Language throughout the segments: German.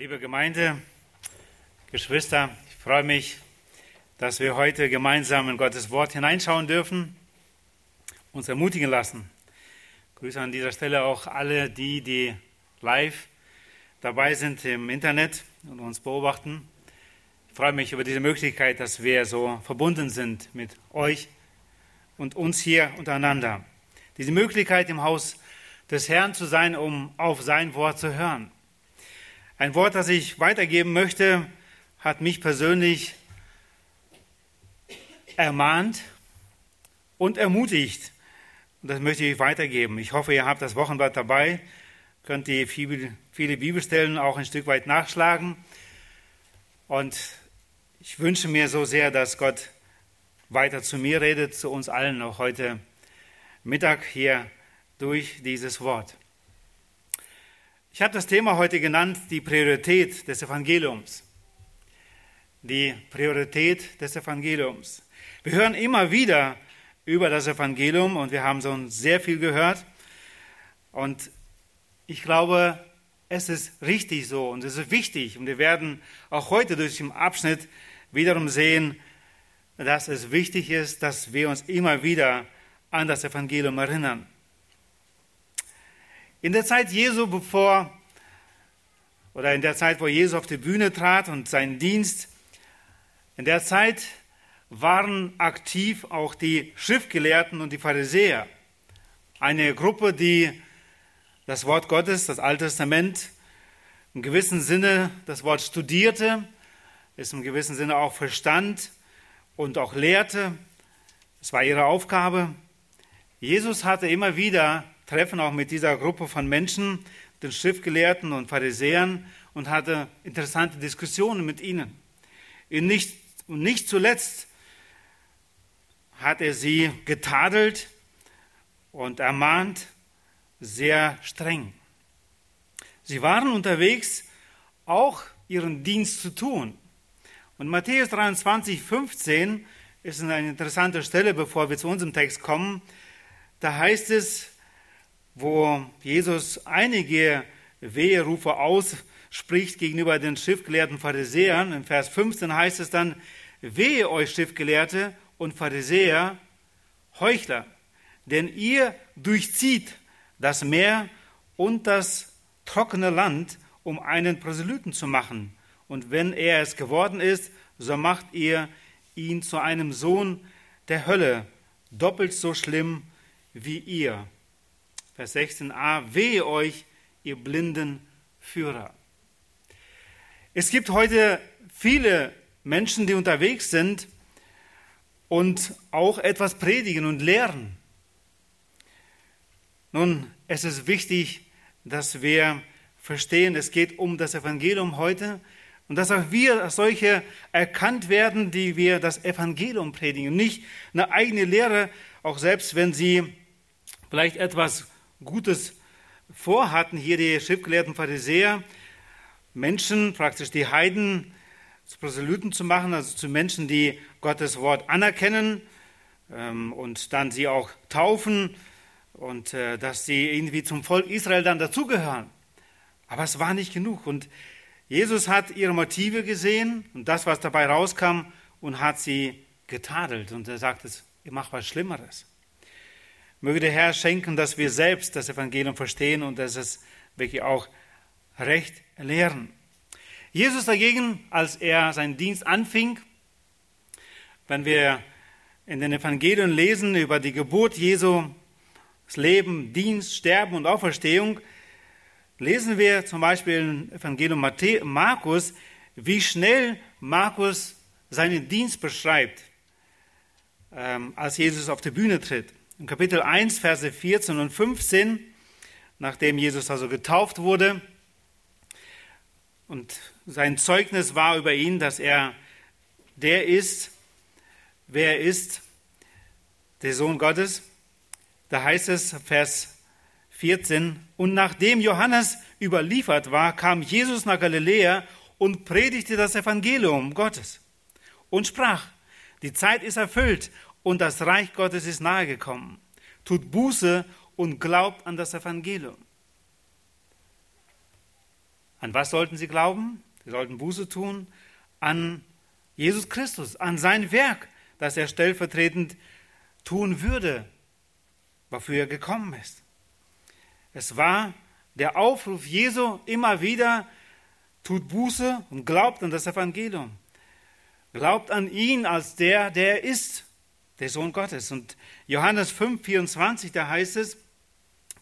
Liebe Gemeinde, Geschwister, ich freue mich, dass wir heute gemeinsam in Gottes Wort hineinschauen dürfen, uns ermutigen lassen. Ich grüße an dieser Stelle auch alle die, die live dabei sind im Internet und uns beobachten. Ich freue mich über diese Möglichkeit, dass wir so verbunden sind mit euch und uns hier untereinander. Diese Möglichkeit im Haus des Herrn zu sein, um auf sein Wort zu hören. Ein Wort, das ich weitergeben möchte, hat mich persönlich ermahnt und ermutigt. Und das möchte ich weitergeben. Ich hoffe, ihr habt das Wochenblatt dabei, könnt ihr viele Bibelstellen auch ein Stück weit nachschlagen. Und ich wünsche mir so sehr, dass Gott weiter zu mir redet, zu uns allen auch heute Mittag hier durch dieses Wort. Ich habe das Thema heute genannt, die Priorität des Evangeliums. Die Priorität des Evangeliums. Wir hören immer wieder über das Evangelium und wir haben schon sehr viel gehört. Und ich glaube, es ist richtig so und es ist wichtig. Und wir werden auch heute durch den Abschnitt wiederum sehen, dass es wichtig ist, dass wir uns immer wieder an das Evangelium erinnern. In der Zeit Jesu, bevor, oder in der Zeit, wo Jesus auf die Bühne trat und seinen Dienst, in der Zeit waren aktiv auch die Schriftgelehrten und die Pharisäer. Eine Gruppe, die das Wort Gottes, das Alte Testament, im gewissen Sinne das Wort studierte, es im gewissen Sinne auch verstand und auch lehrte. Es war ihre Aufgabe. Jesus hatte immer wieder Treffen auch mit dieser Gruppe von Menschen, den Schriftgelehrten und Pharisäern, und hatte interessante Diskussionen mit ihnen. Und nicht, nicht zuletzt hat er sie getadelt und ermahnt, sehr streng. Sie waren unterwegs, auch ihren Dienst zu tun. Und Matthäus 23, 15 ist eine interessante Stelle, bevor wir zu unserem Text kommen. Da heißt es, wo Jesus einige Weherufe ausspricht gegenüber den schriftgelehrten Pharisäern. In Vers 15 heißt es dann, wehe euch Schriftgelehrte und Pharisäer, Heuchler, denn ihr durchzieht das Meer und das trockene Land, um einen Proselyten zu machen. Und wenn er es geworden ist, so macht ihr ihn zu einem Sohn der Hölle, doppelt so schlimm wie ihr. Vers 16a, wehe euch, ihr blinden Führer. Es gibt heute viele Menschen, die unterwegs sind und auch etwas predigen und lehren. Nun, es ist wichtig, dass wir verstehen, es geht um das Evangelium heute und dass auch wir als solche erkannt werden, die wir das Evangelium predigen. Nicht eine eigene Lehre, auch selbst wenn sie vielleicht etwas Gutes vorhatten, hier die schriftgelehrten Pharisäer, Menschen, praktisch die Heiden, zu Proselyten zu machen, also zu Menschen, die Gottes Wort anerkennen ähm, und dann sie auch taufen und äh, dass sie irgendwie zum Volk Israel dann dazugehören. Aber es war nicht genug. Und Jesus hat ihre Motive gesehen und das, was dabei rauskam, und hat sie getadelt. Und er sagt, ihr macht was Schlimmeres. Möge der Herr schenken, dass wir selbst das Evangelium verstehen und dass es wirklich auch recht lehren. Jesus dagegen, als er seinen Dienst anfing, wenn wir in den Evangelien lesen über die Geburt Jesu, das Leben, Dienst, Sterben und Auferstehung, lesen wir zum Beispiel im Evangelium Markus, wie schnell Markus seinen Dienst beschreibt, ähm, als Jesus auf die Bühne tritt. In Kapitel 1, Verse 14 und 15, nachdem Jesus also getauft wurde, und sein Zeugnis war über ihn, dass er der ist, wer er ist, der Sohn Gottes. Da heißt es, Vers 14, und nachdem Johannes überliefert war, kam Jesus nach Galiläa und predigte das Evangelium Gottes und sprach, die Zeit ist erfüllt und das Reich Gottes ist nahegekommen. Tut Buße und glaubt an das Evangelium. An was sollten sie glauben? Sie sollten Buße tun an Jesus Christus, an sein Werk, das er stellvertretend tun würde, wofür er gekommen ist. Es war der Aufruf Jesu immer wieder, tut Buße und glaubt an das Evangelium. Glaubt an ihn als der, der er ist, der Sohn Gottes. Und Johannes 5, 24, da heißt es,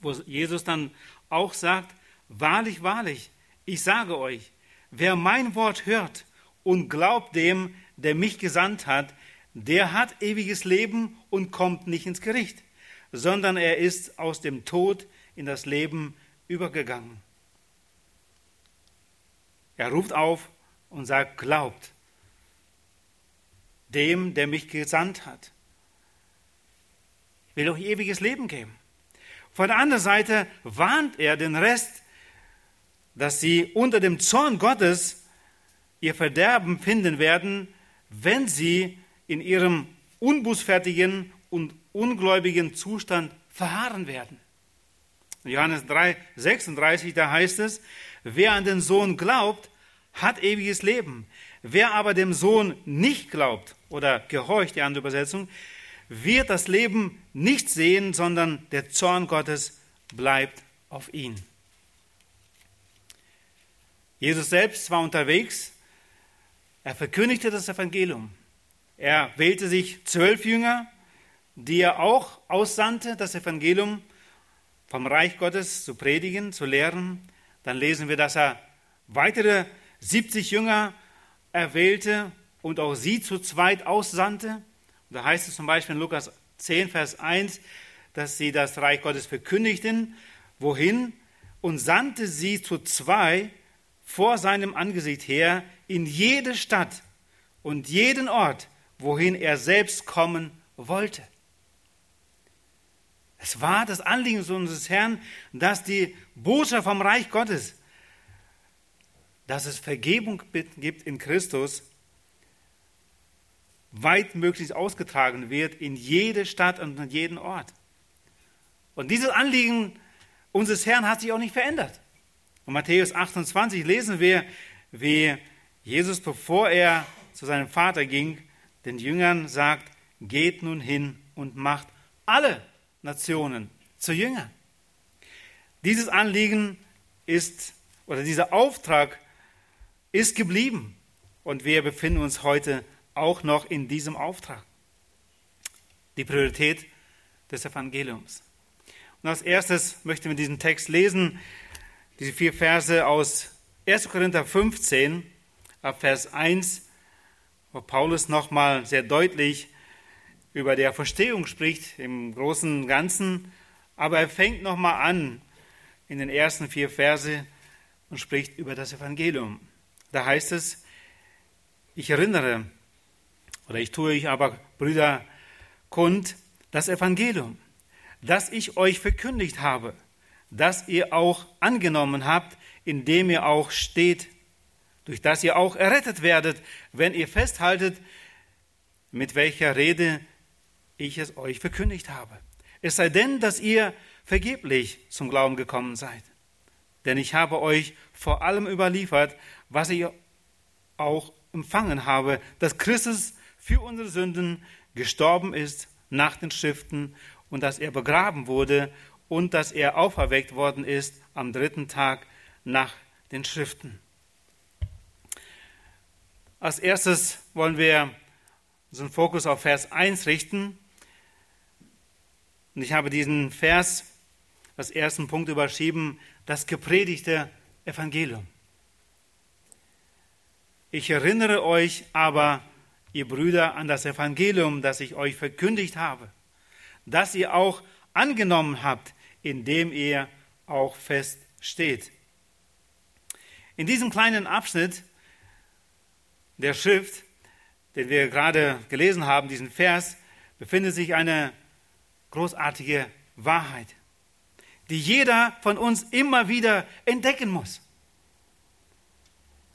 wo Jesus dann auch sagt, wahrlich, wahrlich, ich sage euch, wer mein Wort hört und glaubt dem, der mich gesandt hat, der hat ewiges Leben und kommt nicht ins Gericht, sondern er ist aus dem Tod in das Leben übergegangen. Er ruft auf und sagt, glaubt dem, der mich gesandt hat. Will euch ewiges Leben geben. Von der anderen Seite warnt er den Rest, dass sie unter dem Zorn Gottes ihr Verderben finden werden, wenn sie in ihrem unbußfertigen und ungläubigen Zustand verharren werden. In Johannes 3, 36, da heißt es, wer an den Sohn glaubt, hat ewiges Leben. Wer aber dem Sohn nicht glaubt oder gehorcht, die andere Übersetzung, wird das Leben nicht sehen, sondern der Zorn Gottes bleibt auf ihn. Jesus selbst war unterwegs, er verkündigte das Evangelium. Er wählte sich zwölf Jünger, die er auch aussandte, das Evangelium vom Reich Gottes zu predigen, zu lehren. Dann lesen wir, dass er weitere 70 Jünger erwählte und auch sie zu zweit aussandte. Da heißt es zum Beispiel in Lukas 10, Vers 1, dass sie das Reich Gottes verkündigten. Wohin? Und sandte sie zu zwei vor seinem Angesicht her in jede Stadt und jeden Ort, wohin er selbst kommen wollte. Es war das Anliegen unseres Herrn, dass die Botschaft vom Reich Gottes, dass es Vergebung gibt in Christus, weit möglichst ausgetragen wird in jede Stadt und in jeden Ort. Und dieses Anliegen unseres Herrn hat sich auch nicht verändert. In Matthäus 28 lesen wir, wie Jesus, bevor er zu seinem Vater ging, den Jüngern sagt, geht nun hin und macht alle Nationen zu Jüngern. Dieses Anliegen ist, oder dieser Auftrag ist geblieben. Und wir befinden uns heute auch noch in diesem Auftrag. Die Priorität des Evangeliums. Und als erstes möchten wir diesen Text lesen, diese vier Verse aus 1. Korinther 15, ab Vers 1, wo Paulus nochmal sehr deutlich über der Verstehung spricht im großen Ganzen, aber er fängt nochmal an in den ersten vier Verse und spricht über das Evangelium. Da heißt es, ich erinnere, oder ich tue euch aber, Brüder, kund, das Evangelium, das ich euch verkündigt habe, das ihr auch angenommen habt, in dem ihr auch steht, durch das ihr auch errettet werdet, wenn ihr festhaltet, mit welcher Rede ich es euch verkündigt habe. Es sei denn, dass ihr vergeblich zum Glauben gekommen seid. Denn ich habe euch vor allem überliefert, was ich auch empfangen habe, dass Christus für unsere Sünden gestorben ist nach den Schriften und dass er begraben wurde und dass er auferweckt worden ist am dritten Tag nach den Schriften. Als erstes wollen wir unseren Fokus auf Vers 1 richten. Und ich habe diesen Vers als ersten Punkt überschrieben, das gepredigte Evangelium. Ich erinnere euch aber, ihr Brüder, an das Evangelium, das ich euch verkündigt habe, das ihr auch angenommen habt, in dem ihr auch fest steht. In diesem kleinen Abschnitt der Schrift, den wir gerade gelesen haben, diesen Vers, befindet sich eine großartige Wahrheit, die jeder von uns immer wieder entdecken muss.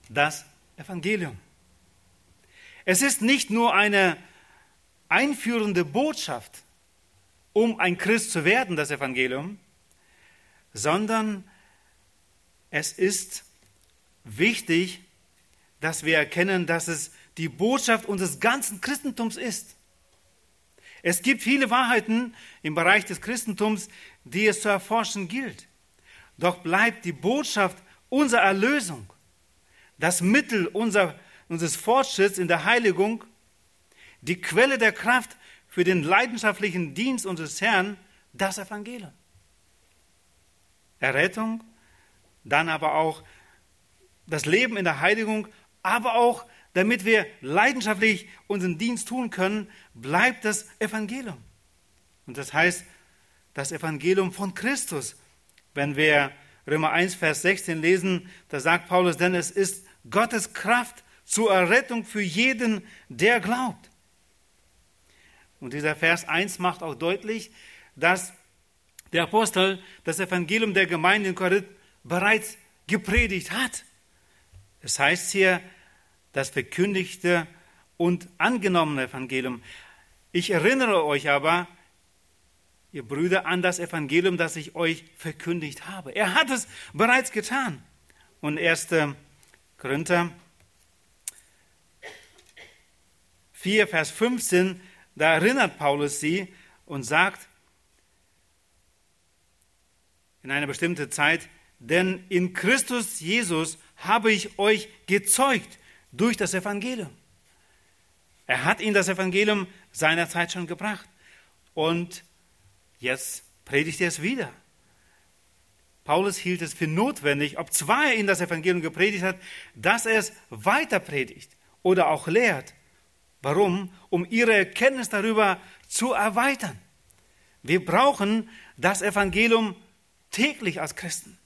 Das Evangelium. Es ist nicht nur eine einführende Botschaft, um ein Christ zu werden, das Evangelium, sondern es ist wichtig, dass wir erkennen, dass es die Botschaft unseres ganzen Christentums ist. Es gibt viele Wahrheiten im Bereich des Christentums, die es zu erforschen gilt. Doch bleibt die Botschaft unserer Erlösung, das Mittel unser, unseres Fortschritts in der Heiligung, die Quelle der Kraft für den leidenschaftlichen Dienst unseres Herrn, das Evangelium. Errettung, dann aber auch das Leben in der Heiligung, aber auch damit wir leidenschaftlich unseren Dienst tun können, bleibt das Evangelium. Und das heißt, das Evangelium von Christus. Wenn wir Römer 1, Vers 16 lesen, da sagt Paulus, denn es ist Gottes Kraft zur Errettung für jeden, der glaubt. Und dieser Vers 1 macht auch deutlich, dass der Apostel das Evangelium der Gemeinde in Korinth bereits gepredigt hat. Es heißt hier, das verkündigte und angenommene Evangelium. Ich erinnere euch aber, ihr Brüder, an das Evangelium, das ich euch verkündigt habe. Er hat es bereits getan. Und 1. Korinther 4, Vers 15, da erinnert Paulus sie und sagt in einer bestimmten Zeit, denn in Christus Jesus habe ich euch gezeugt durch das Evangelium. Er hat ihnen das Evangelium seinerzeit schon gebracht. Und jetzt predigt er es wieder. Paulus hielt es für notwendig, ob zwar er ihnen das Evangelium gepredigt hat, dass er es weiter predigt oder auch lehrt. Warum? Um ihre Erkenntnis darüber zu erweitern. Wir brauchen das Evangelium täglich als Christen.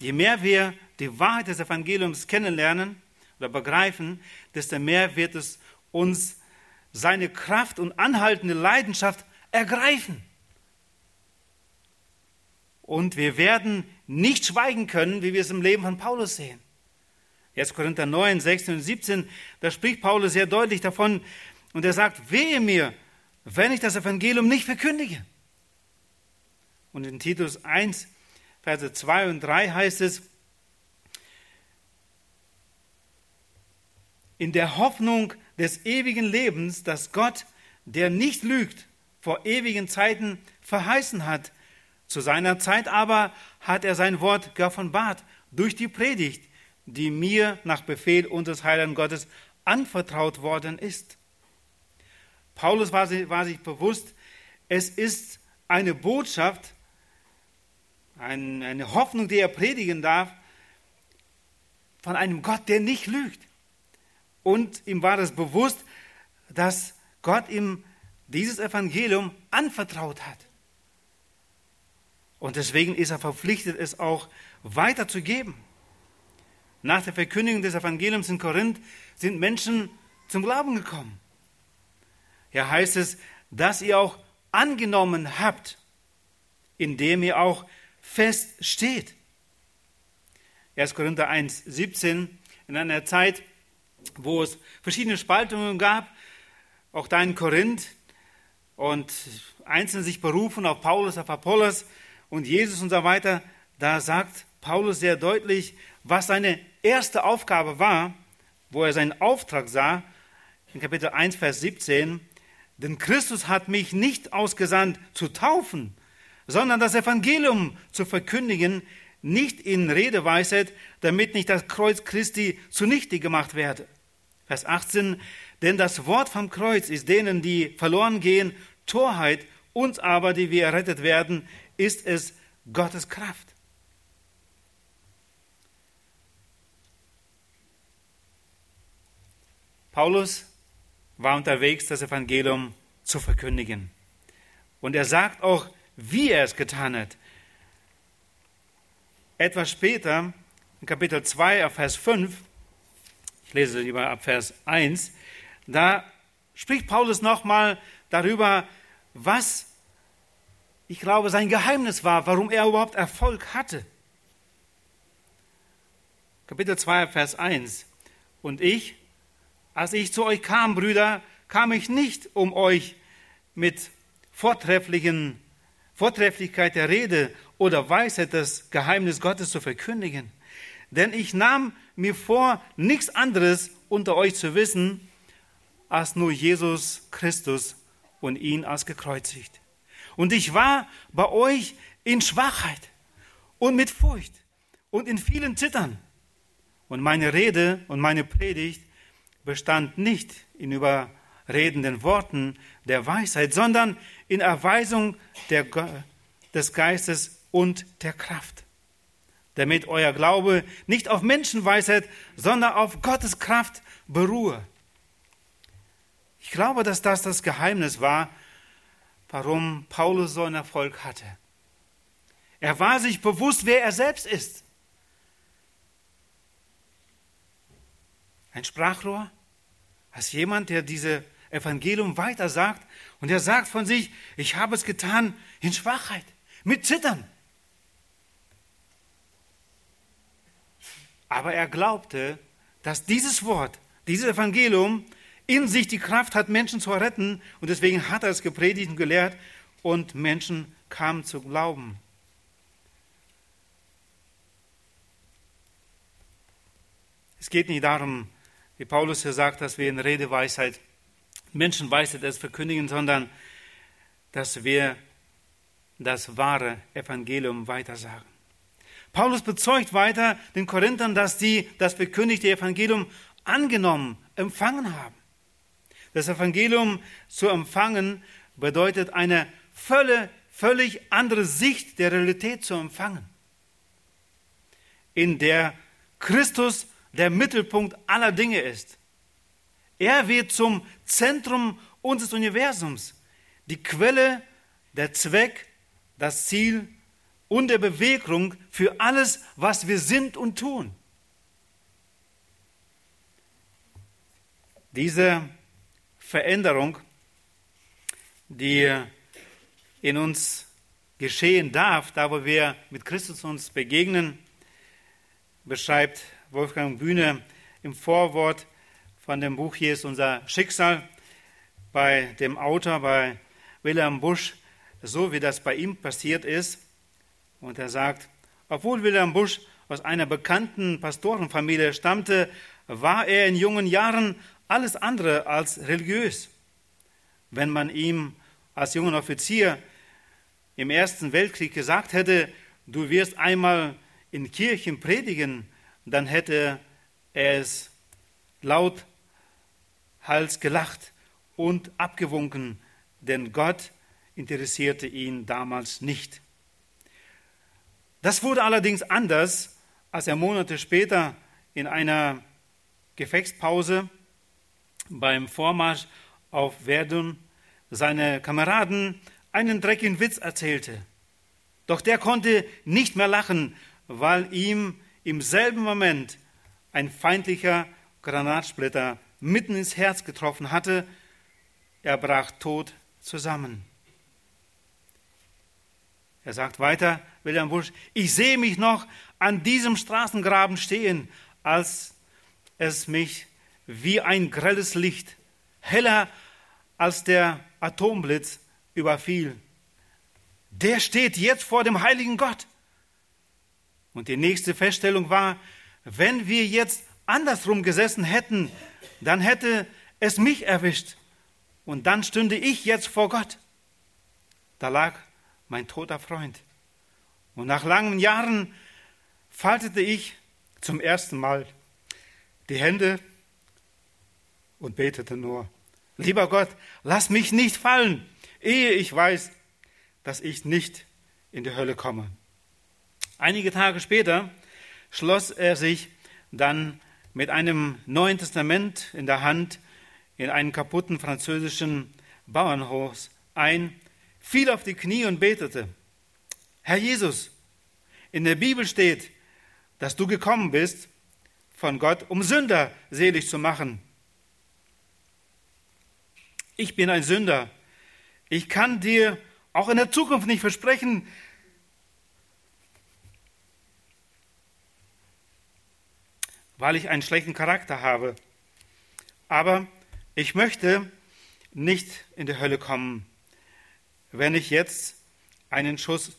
Je mehr wir die Wahrheit des Evangeliums kennenlernen, oder begreifen, desto mehr wird es uns seine Kraft und anhaltende Leidenschaft ergreifen. Und wir werden nicht schweigen können, wie wir es im Leben von Paulus sehen. Jetzt Korinther 9, 16 und 17, da spricht Paulus sehr deutlich davon und er sagt, wehe mir, wenn ich das Evangelium nicht verkündige. Und in Titus 1, Verse 2 und 3 heißt es, in der Hoffnung des ewigen Lebens, das Gott, der nicht lügt, vor ewigen Zeiten verheißen hat. Zu seiner Zeit aber hat er sein Wort geoffenbart durch die Predigt, die mir nach Befehl unseres Heiligen Gottes anvertraut worden ist. Paulus war sich, war sich bewusst, es ist eine Botschaft, eine Hoffnung, die er predigen darf, von einem Gott, der nicht lügt. Und ihm war es bewusst, dass Gott ihm dieses Evangelium anvertraut hat. Und deswegen ist er verpflichtet, es auch weiterzugeben. Nach der Verkündigung des Evangeliums in Korinth sind Menschen zum Glauben gekommen. Hier heißt es, dass ihr auch angenommen habt, indem ihr auch fest steht. 1. Korinther 1, 17, in einer Zeit, wo es verschiedene Spaltungen gab, auch da in Korinth, und einzelne sich berufen auf Paulus, auf Apollos und Jesus und so weiter, da sagt Paulus sehr deutlich, was seine erste Aufgabe war, wo er seinen Auftrag sah, in Kapitel 1, Vers 17, denn Christus hat mich nicht ausgesandt zu taufen, sondern das Evangelium zu verkündigen, nicht in Redeweisheit, damit nicht das Kreuz Christi zunichte gemacht werde. Vers 18, denn das Wort vom Kreuz ist denen, die verloren gehen, Torheit, uns aber, die wir errettet werden, ist es Gottes Kraft. Paulus war unterwegs, das Evangelium zu verkündigen. Und er sagt auch, wie er es getan hat. Etwas später, in Kapitel 2, Vers 5, ich lese lieber ab Vers 1. Da spricht Paulus nochmal darüber, was ich glaube sein Geheimnis war, warum er überhaupt Erfolg hatte. Kapitel 2, Vers 1. Und ich, als ich zu euch kam, Brüder, kam ich nicht, um euch mit vortrefflichen Vortrefflichkeit der Rede oder Weisheit das Geheimnis Gottes zu verkündigen denn ich nahm mir vor, nichts anderes unter euch zu wissen, als nur Jesus Christus und ihn als gekreuzigt. Und ich war bei euch in Schwachheit und mit Furcht und in vielen Zittern. Und meine Rede und meine Predigt bestand nicht in überredenden Worten der Weisheit, sondern in Erweisung der, des Geistes und der Kraft, damit euer Glaube nicht auf Menschenweisheit, sondern auf Gottes Kraft beruhe. Ich glaube, dass das das Geheimnis war, warum Paulus so einen Erfolg hatte. Er war sich bewusst, wer er selbst ist. Ein Sprachrohr, als jemand, der diese Evangelium weitersagt und er sagt von sich, ich habe es getan in Schwachheit, mit Zittern. Aber er glaubte, dass dieses Wort, dieses Evangelium in sich die Kraft hat, Menschen zu retten. Und deswegen hat er es gepredigt und gelehrt und Menschen kamen zu glauben. Es geht nicht darum, wie Paulus hier sagt, dass wir in Redeweisheit, Menschenweisheit es verkündigen, sondern dass wir das wahre Evangelium weitersagen. Paulus bezeugt weiter den Korinthern, dass die das verkündigte Evangelium angenommen, empfangen haben. Das Evangelium zu empfangen bedeutet eine völlig, völlig andere Sicht der Realität zu empfangen, in der Christus der Mittelpunkt aller Dinge ist. Er wird zum Zentrum unseres Universums, die Quelle, der Zweck, das Ziel und der Bewegung für alles, was wir sind und tun. Diese Veränderung, die in uns geschehen darf, da wo wir mit Christus uns begegnen, beschreibt Wolfgang Bühne im Vorwort von dem Buch Hier ist unser Schicksal bei dem Autor, bei Wilhelm Busch, so wie das bei ihm passiert ist. Und er sagt, obwohl Wilhelm Busch aus einer bekannten Pastorenfamilie stammte, war er in jungen Jahren alles andere als religiös. Wenn man ihm als junger Offizier im Ersten Weltkrieg gesagt hätte, du wirst einmal in Kirchen predigen, dann hätte er es laut Hals gelacht und abgewunken, denn Gott interessierte ihn damals nicht. Das wurde allerdings anders, als er Monate später in einer Gefechtspause beim Vormarsch auf Verdun seine Kameraden einen dreckigen Witz erzählte. Doch der konnte nicht mehr lachen, weil ihm im selben Moment ein feindlicher Granatsplitter mitten ins Herz getroffen hatte. Er brach tot zusammen. Er sagt weiter, William Busch, ich sehe mich noch an diesem Straßengraben stehen, als es mich wie ein grelles Licht, heller als der Atomblitz überfiel. Der steht jetzt vor dem heiligen Gott. Und die nächste Feststellung war, wenn wir jetzt andersrum gesessen hätten, dann hätte es mich erwischt und dann stünde ich jetzt vor Gott. Da lag mein toter Freund. Und nach langen Jahren faltete ich zum ersten Mal die Hände und betete nur, lieber Gott, lass mich nicht fallen, ehe ich weiß, dass ich nicht in die Hölle komme. Einige Tage später schloss er sich dann mit einem Neuen Testament in der Hand in einen kaputten französischen Bauernhof ein, fiel auf die Knie und betete, Herr Jesus, in der Bibel steht, dass du gekommen bist von Gott, um Sünder selig zu machen ich bin ein Sünder. Ich kann dir auch in der Zukunft nicht versprechen, weil ich einen schlechten Charakter habe. Aber ich möchte nicht in die Hölle kommen, wenn ich jetzt einen Schuss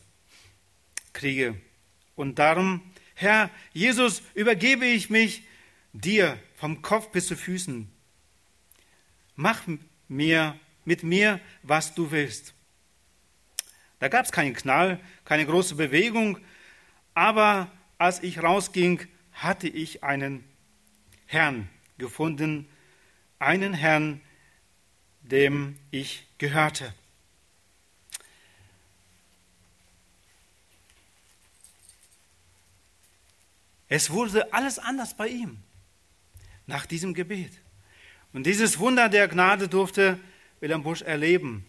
kriege. Und darum Herr Jesus, übergebe ich mich dir vom Kopf bis zu Füßen. Mach mir mit mir, was du willst. Da gab es keinen Knall, keine große Bewegung, aber als ich rausging, hatte ich einen Herrn gefunden, einen Herrn, dem ich gehörte. Es wurde alles anders bei ihm nach diesem Gebet. Und dieses Wunder der Gnade durfte Wilhelm Busch erleben.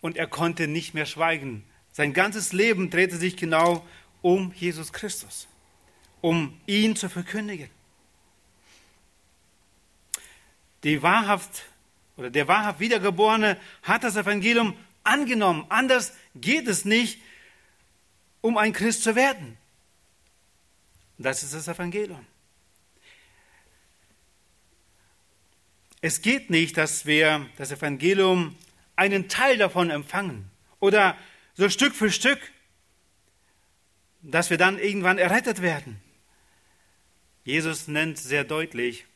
Und er konnte nicht mehr schweigen. Sein ganzes Leben drehte sich genau um Jesus Christus, um ihn zu verkündigen. Die wahrhaft oder der wahrhaft Wiedergeborene hat das Evangelium angenommen. Anders geht es nicht, um ein Christ zu werden. Das ist das Evangelium. Es geht nicht, dass wir das Evangelium einen Teil davon empfangen oder so Stück für Stück, dass wir dann irgendwann errettet werden. Jesus nennt sehr deutlich,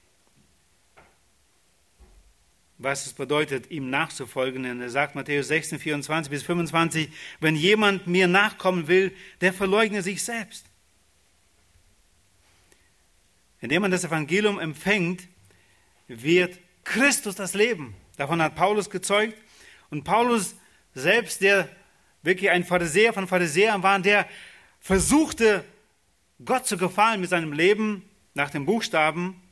was es bedeutet, ihm nachzufolgen. Und er sagt Matthäus 16, 24 bis 25, wenn jemand mir nachkommen will, der verleugne sich selbst. Indem man das Evangelium empfängt, wird Christus das Leben. Davon hat Paulus gezeugt. Und Paulus selbst, der wirklich ein Pharisäer von Pharisäern war, der versuchte, Gott zu gefallen mit seinem Leben nach den Buchstaben,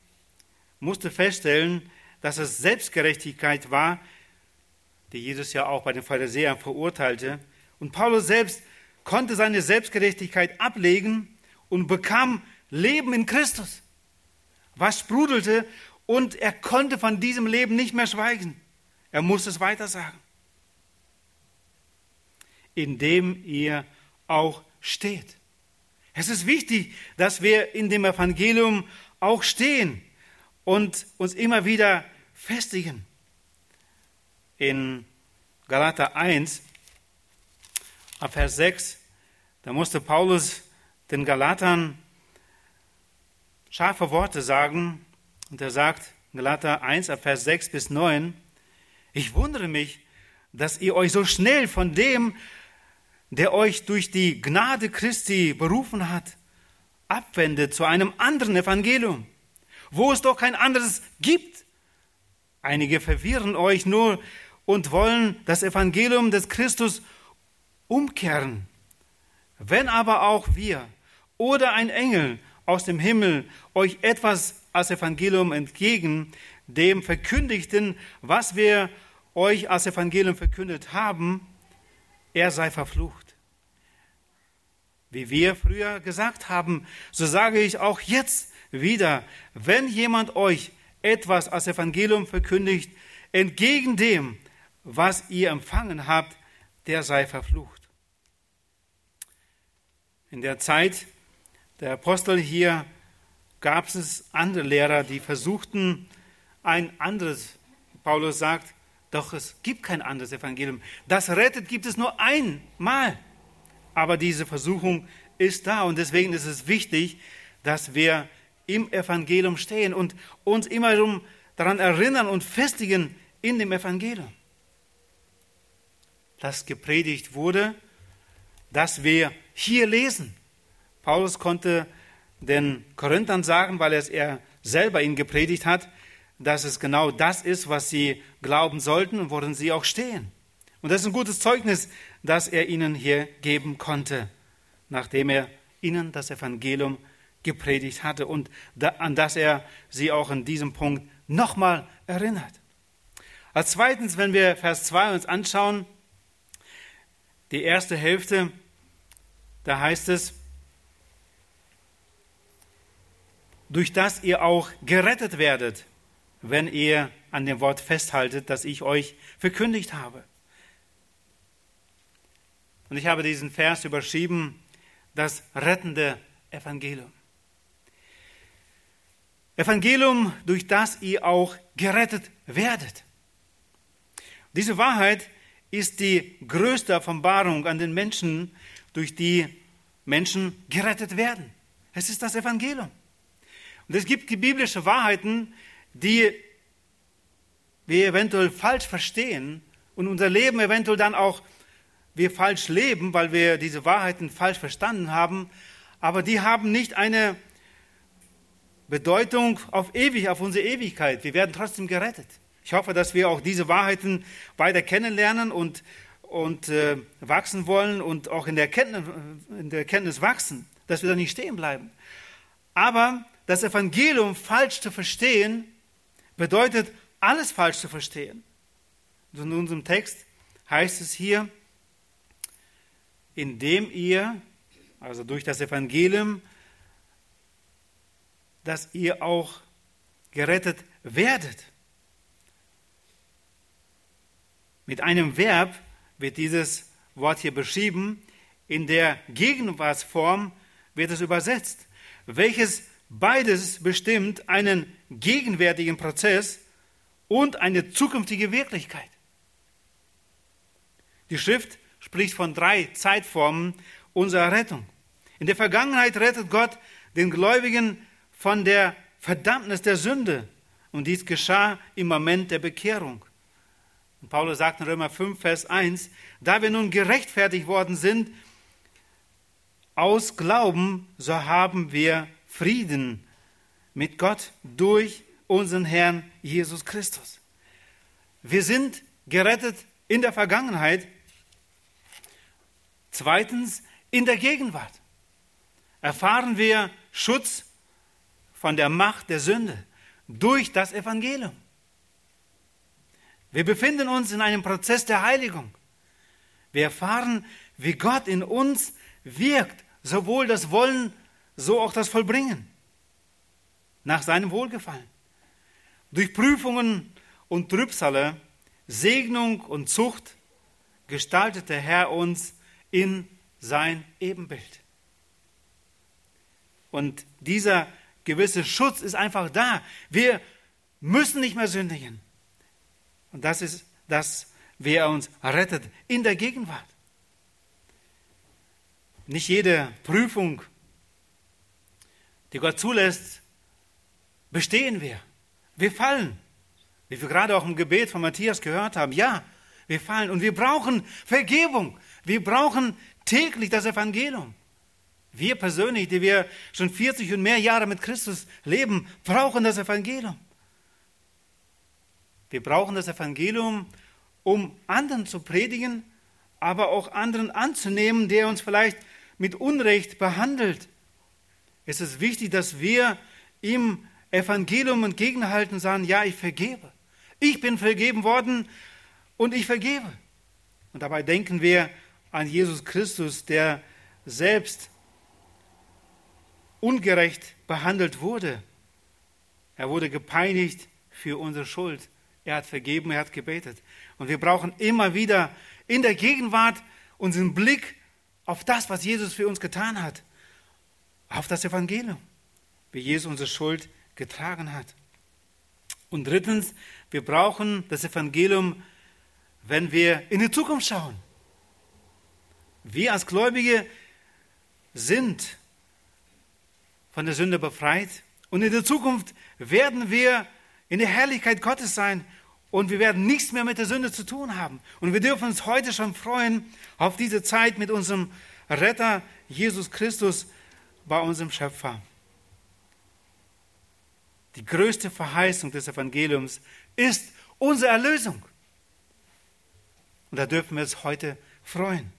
musste feststellen, dass es Selbstgerechtigkeit war, die Jesus ja auch bei den Pharisäern verurteilte. Und Paulus selbst konnte seine Selbstgerechtigkeit ablegen und bekam Leben in Christus. Was sprudelte und er konnte von diesem Leben nicht mehr schweigen. Er musste es weiter sagen. Indem ihr auch steht. Es ist wichtig, dass wir in dem Evangelium auch stehen und uns immer wieder festigen. In Galater 1, ab Vers 6, da musste Paulus den Galatern scharfe Worte sagen. Und er sagt, Galater 1, ab Vers 6 bis 9, ich wundere mich, dass ihr euch so schnell von dem, der euch durch die Gnade Christi berufen hat, abwendet zu einem anderen Evangelium, wo es doch kein anderes gibt. Einige verwirren euch nur und wollen das Evangelium des Christus umkehren. Wenn aber auch wir oder ein Engel aus dem Himmel euch etwas als Evangelium entgegen dem verkündigten, was wir euch als Evangelium verkündet haben, er sei verflucht. Wie wir früher gesagt haben, so sage ich auch jetzt wieder, wenn jemand euch etwas als Evangelium verkündigt, entgegen dem, was ihr empfangen habt, der sei verflucht. In der Zeit der Apostel hier gab es andere Lehrer, die versuchten, ein anderes, Paulus sagt, doch es gibt kein anderes Evangelium. Das rettet gibt es nur einmal. Aber diese Versuchung ist da und deswegen ist es wichtig, dass wir im Evangelium stehen und uns immer daran erinnern und festigen in dem Evangelium. Das gepredigt wurde, dass wir hier lesen. Paulus konnte den Korinthern sagen, weil er es er selber ihnen gepredigt hat, dass es genau das ist, was sie glauben sollten und worin sie auch stehen. Und das ist ein gutes Zeugnis, das er ihnen hier geben konnte, nachdem er ihnen das Evangelium gepredigt hatte und an das er sie auch in diesem Punkt nochmal erinnert. Als zweitens, wenn wir Vers 2 uns anschauen, die erste Hälfte, da heißt es, durch das ihr auch gerettet werdet, wenn ihr an dem Wort festhaltet, das ich euch verkündigt habe. Und ich habe diesen Vers überschrieben, das rettende Evangelium. Evangelium, durch das ihr auch gerettet werdet. Diese Wahrheit ist die größte Offenbarung an den Menschen, durch die Menschen gerettet werden. Es ist das Evangelium. Und es gibt die biblischen Wahrheiten, die wir eventuell falsch verstehen und unser Leben eventuell dann auch wir falsch leben, weil wir diese Wahrheiten falsch verstanden haben, aber die haben nicht eine Bedeutung auf ewig, auf unsere Ewigkeit. Wir werden trotzdem gerettet. Ich hoffe, dass wir auch diese Wahrheiten weiter kennenlernen und, und äh, wachsen wollen und auch in der, Kenntnis, in der Kenntnis wachsen, dass wir da nicht stehen bleiben. Aber das Evangelium falsch zu verstehen, bedeutet alles falsch zu verstehen. in unserem Text heißt es hier, indem ihr, also durch das Evangelium, dass ihr auch gerettet werdet. Mit einem Verb wird dieses Wort hier beschrieben, in der Gegenwartsform wird es übersetzt, welches beides bestimmt einen gegenwärtigen Prozess und eine zukünftige Wirklichkeit. Die Schrift spricht von drei Zeitformen unserer Rettung. In der Vergangenheit rettet Gott den Gläubigen von der Verdammnis der Sünde. Und dies geschah im Moment der Bekehrung. Und Paulus sagt in Römer 5, Vers 1, da wir nun gerechtfertigt worden sind aus Glauben, so haben wir Frieden mit Gott durch unseren Herrn Jesus Christus. Wir sind gerettet in der Vergangenheit. Zweitens, in der Gegenwart erfahren wir Schutz von der Macht der Sünde durch das Evangelium. Wir befinden uns in einem Prozess der Heiligung. Wir erfahren, wie Gott in uns wirkt, sowohl das Wollen, so auch das Vollbringen, nach seinem Wohlgefallen. Durch Prüfungen und Trübsale, Segnung und Zucht gestaltet der Herr uns in sein Ebenbild. Und dieser gewisse Schutz ist einfach da. Wir müssen nicht mehr sündigen. Und das ist das, wer uns rettet in der Gegenwart. Nicht jede Prüfung, die Gott zulässt, bestehen wir. Wir fallen. Wie wir gerade auch im Gebet von Matthias gehört haben. Ja, wir fallen und wir brauchen Vergebung. Wir brauchen täglich das Evangelium. Wir persönlich, die wir schon 40 und mehr Jahre mit Christus leben, brauchen das Evangelium. Wir brauchen das Evangelium, um anderen zu predigen, aber auch anderen anzunehmen, der uns vielleicht mit Unrecht behandelt. Es ist wichtig, dass wir im Evangelium entgegenhalten und sagen, ja, ich vergebe. Ich bin vergeben worden und ich vergebe. Und dabei denken wir an Jesus Christus, der selbst ungerecht behandelt wurde. Er wurde gepeinigt für unsere Schuld. Er hat vergeben, er hat gebetet. Und wir brauchen immer wieder in der Gegenwart unseren Blick auf das, was Jesus für uns getan hat. Auf das Evangelium, wie Jesus unsere Schuld getragen hat. Und drittens, wir brauchen das Evangelium, wenn wir in die Zukunft schauen. Wir als Gläubige sind von der Sünde befreit. Und in der Zukunft werden wir in der Herrlichkeit Gottes sein und wir werden nichts mehr mit der Sünde zu tun haben. Und wir dürfen uns heute schon freuen auf diese Zeit mit unserem Retter Jesus Christus bei unserem Schöpfer. Die größte Verheißung des Evangeliums ist unsere Erlösung. Und da dürfen wir uns heute freuen.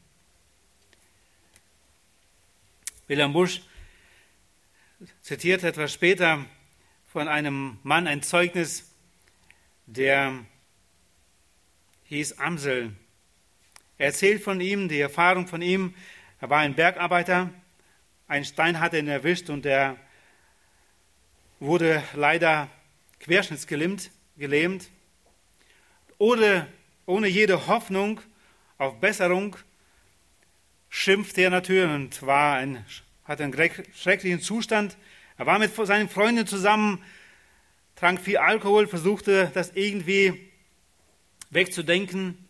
Wilhelm Busch zitiert etwas später von einem Mann ein Zeugnis, der hieß Amsel. Er erzählt von ihm, die Erfahrung von ihm. Er war ein Bergarbeiter. Ein Stein hat ihn erwischt und er wurde leider querschnittsgelähmt, gelähmt. Ohne, ohne jede Hoffnung auf Besserung schimpfte er natürlich und war ein hatte einen schrecklichen Zustand. Er war mit seinen Freunden zusammen, trank viel Alkohol, versuchte das irgendwie wegzudenken.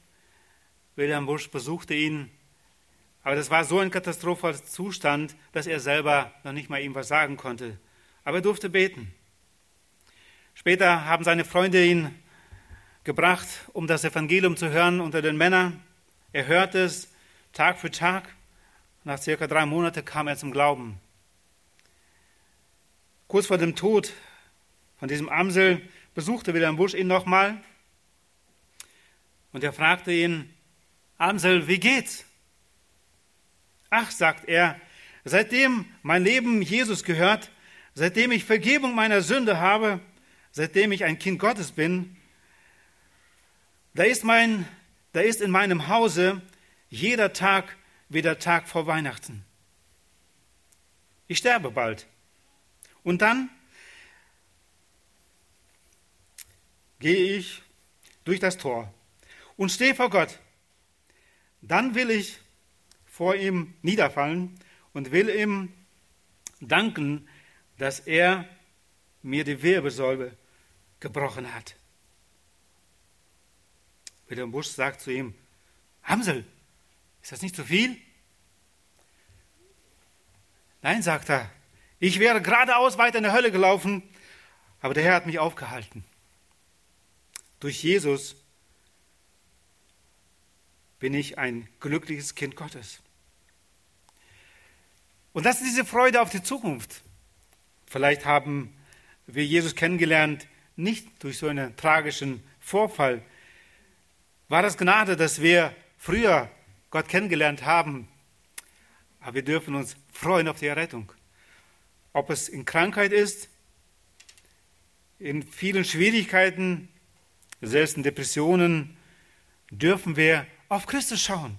Wilhelm Busch besuchte ihn Aber das war so ein katastrophaler Zustand, dass er selber noch nicht mal ihm was sagen konnte. Aber er durfte beten. Später haben seine Freunde ihn gebracht, um das Evangelium zu hören unter den Männern. Er hörte es Tag für Tag. Nach circa drei Monaten kam er zum Glauben. Kurz vor dem Tod von diesem Amsel besuchte Wilhelm Busch ihn nochmal und er fragte ihn, Amsel, wie geht's? Ach, sagt er, seitdem mein Leben Jesus gehört, seitdem ich Vergebung meiner Sünde habe, seitdem ich ein Kind Gottes bin, da ist, mein, da ist in meinem Hause jeder Tag wie der Tag vor Weihnachten. Ich sterbe bald. Und dann gehe ich durch das Tor und stehe vor Gott. Dann will ich vor ihm niederfallen und will ihm danken, dass er mir die Wirbelsäule gebrochen hat. Wilhelm Busch sagt zu ihm, Hamsel, ist das nicht zu viel? Nein, sagt er, ich wäre geradeaus weiter in der Hölle gelaufen, aber der Herr hat mich aufgehalten. Durch Jesus bin ich ein glückliches Kind Gottes. Und das ist diese Freude auf die Zukunft. Vielleicht haben wir Jesus kennengelernt, nicht durch so einen tragischen Vorfall. War das Gnade, dass wir früher Gott kennengelernt haben, aber wir dürfen uns freuen auf die Errettung. Ob es in Krankheit ist, in vielen Schwierigkeiten, selbst in Depressionen, dürfen wir auf Christus schauen.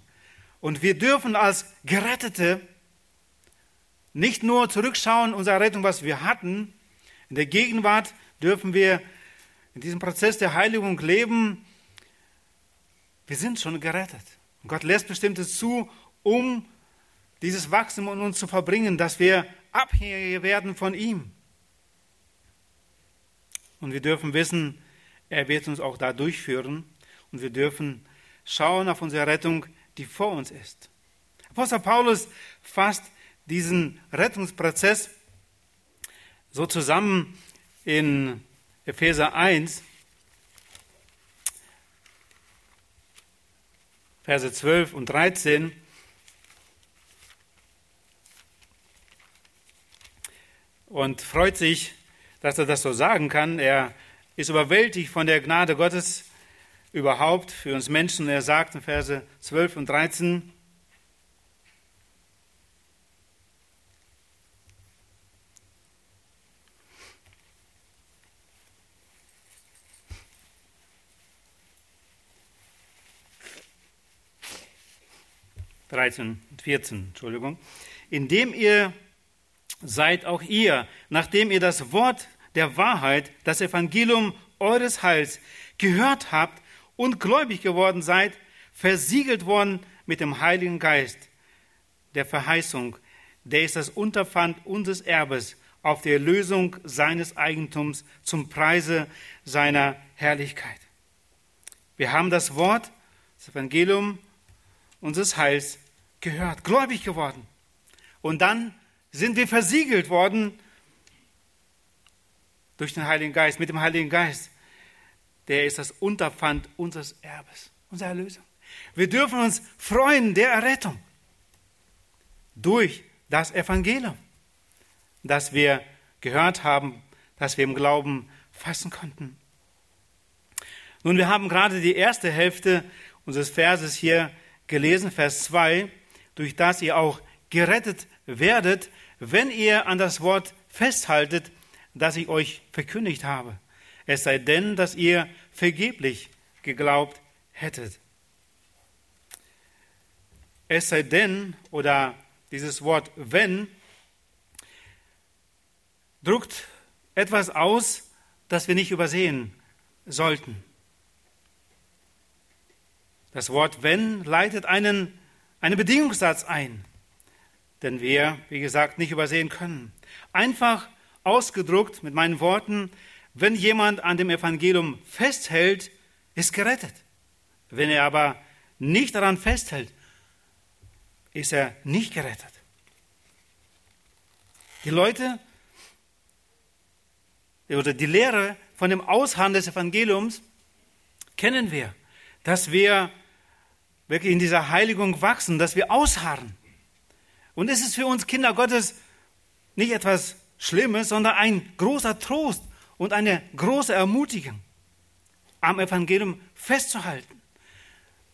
Und wir dürfen als Gerettete nicht nur zurückschauen, unsere Rettung, was wir hatten. In der Gegenwart dürfen wir in diesem Prozess der Heiligung leben. Wir sind schon gerettet. Und Gott lässt bestimmtes zu, um dieses Wachstum in uns zu verbringen, dass wir abhängig werden von ihm. Und wir dürfen wissen, er wird uns auch da durchführen. Und wir dürfen schauen auf unsere Rettung, die vor uns ist. Apostel Paulus fasst diesen Rettungsprozess so zusammen in Epheser 1, Verse 12 und 13. Und freut sich, dass er das so sagen kann. Er ist überwältigt von der Gnade Gottes überhaupt für uns Menschen. Er sagt in Verse 12 und 13, 13 und 14, Entschuldigung. Indem ihr seid auch ihr, nachdem ihr das Wort der Wahrheit, das Evangelium eures Heils gehört habt und gläubig geworden seid, versiegelt worden mit dem Heiligen Geist der Verheißung, der ist das Unterpfand unseres Erbes auf die Erlösung seines Eigentums zum Preise seiner Herrlichkeit. Wir haben das Wort, das Evangelium unseres Heils gehört, gläubig geworden. Und dann sind wir versiegelt worden durch den Heiligen Geist, mit dem Heiligen Geist. Der ist das Unterpfand unseres Erbes, unserer Erlösung. Wir dürfen uns freuen der Errettung durch das Evangelium, das wir gehört haben, das wir im Glauben fassen konnten. Nun, wir haben gerade die erste Hälfte unseres Verses hier gelesen, Vers 2, durch das ihr auch gerettet werdet, wenn ihr an das Wort festhaltet, das ich euch verkündigt habe. Es sei denn, dass ihr vergeblich geglaubt hättet. Es sei denn, oder dieses Wort wenn, drückt etwas aus, das wir nicht übersehen sollten. Das Wort wenn leitet einen, einen Bedingungssatz ein, den wir, wie gesagt, nicht übersehen können. Einfach ausgedruckt mit meinen Worten, wenn jemand an dem Evangelium festhält, ist gerettet. Wenn er aber nicht daran festhält, ist er nicht gerettet. Die Leute oder die Lehre von dem Ausharren des Evangeliums kennen wir, dass wir wirklich in dieser Heiligung wachsen, dass wir ausharren. Und es ist für uns Kinder Gottes nicht etwas Schlimmes, sondern ein großer Trost und eine große Ermutigung, am Evangelium festzuhalten,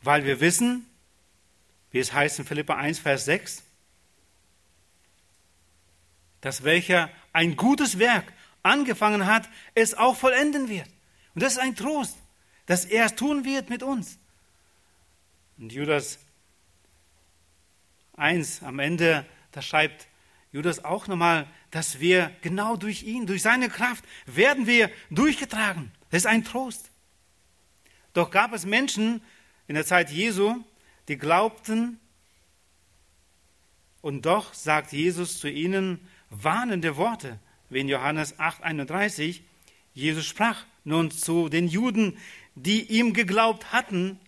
weil wir wissen, wie es heißt in Philippa 1, Vers 6, dass welcher ein gutes Werk angefangen hat, es auch vollenden wird. Und das ist ein Trost, dass er es tun wird mit uns. Und Judas 1 am Ende, da schreibt Judas auch nochmal, dass wir genau durch ihn, durch seine Kraft, werden wir durchgetragen. Das ist ein Trost. Doch gab es Menschen in der Zeit Jesu, die glaubten, und doch sagt Jesus zu ihnen warnende Worte, wie in Johannes 8:31. Jesus sprach nun zu den Juden, die ihm geglaubt hatten,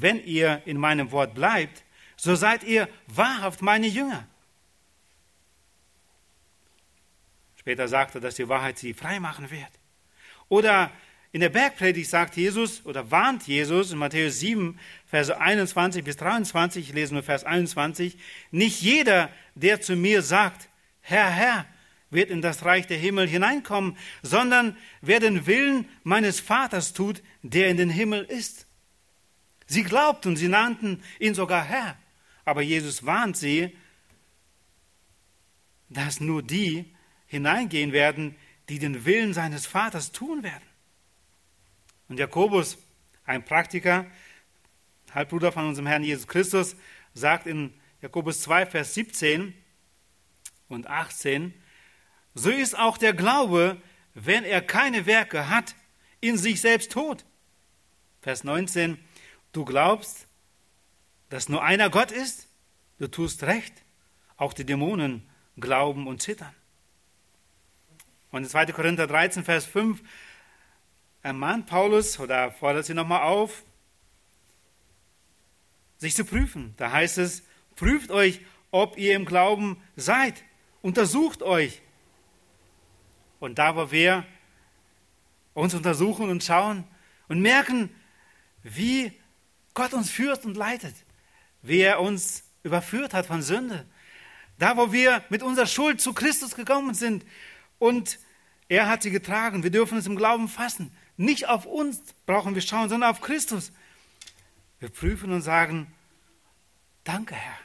wenn ihr in meinem Wort bleibt, so seid ihr wahrhaft meine Jünger. Später sagte er, dass die Wahrheit sie frei machen wird. Oder in der Bergpredigt sagt Jesus oder warnt Jesus in Matthäus 7, Verse 21 bis 23, lesen wir Vers 21, nicht jeder, der zu mir sagt, Herr, Herr, wird in das Reich der Himmel hineinkommen, sondern wer den Willen meines Vaters tut, der in den Himmel ist. Sie glaubten, sie nannten ihn sogar Herr. Aber Jesus warnt sie, dass nur die hineingehen werden, die den Willen seines Vaters tun werden. Und Jakobus, ein Praktiker, Halbbruder von unserem Herrn Jesus Christus, sagt in Jakobus 2, Vers 17 und 18, so ist auch der Glaube, wenn er keine Werke hat, in sich selbst tot. Vers 19, du glaubst, dass nur einer Gott ist, du tust recht. Auch die Dämonen glauben und zittern. Und in 2. Korinther 13, Vers 5 ermahnt Paulus oder fordert sie nochmal auf, sich zu prüfen. Da heißt es, prüft euch, ob ihr im Glauben seid. Untersucht euch. Und da, wo wir uns untersuchen und schauen und merken, wie Gott uns führt und leitet, wie er uns überführt hat von Sünde. Da, wo wir mit unserer Schuld zu Christus gekommen sind und er hat sie getragen. Wir dürfen es im Glauben fassen. Nicht auf uns brauchen wir schauen, sondern auf Christus. Wir prüfen und sagen, danke Herr.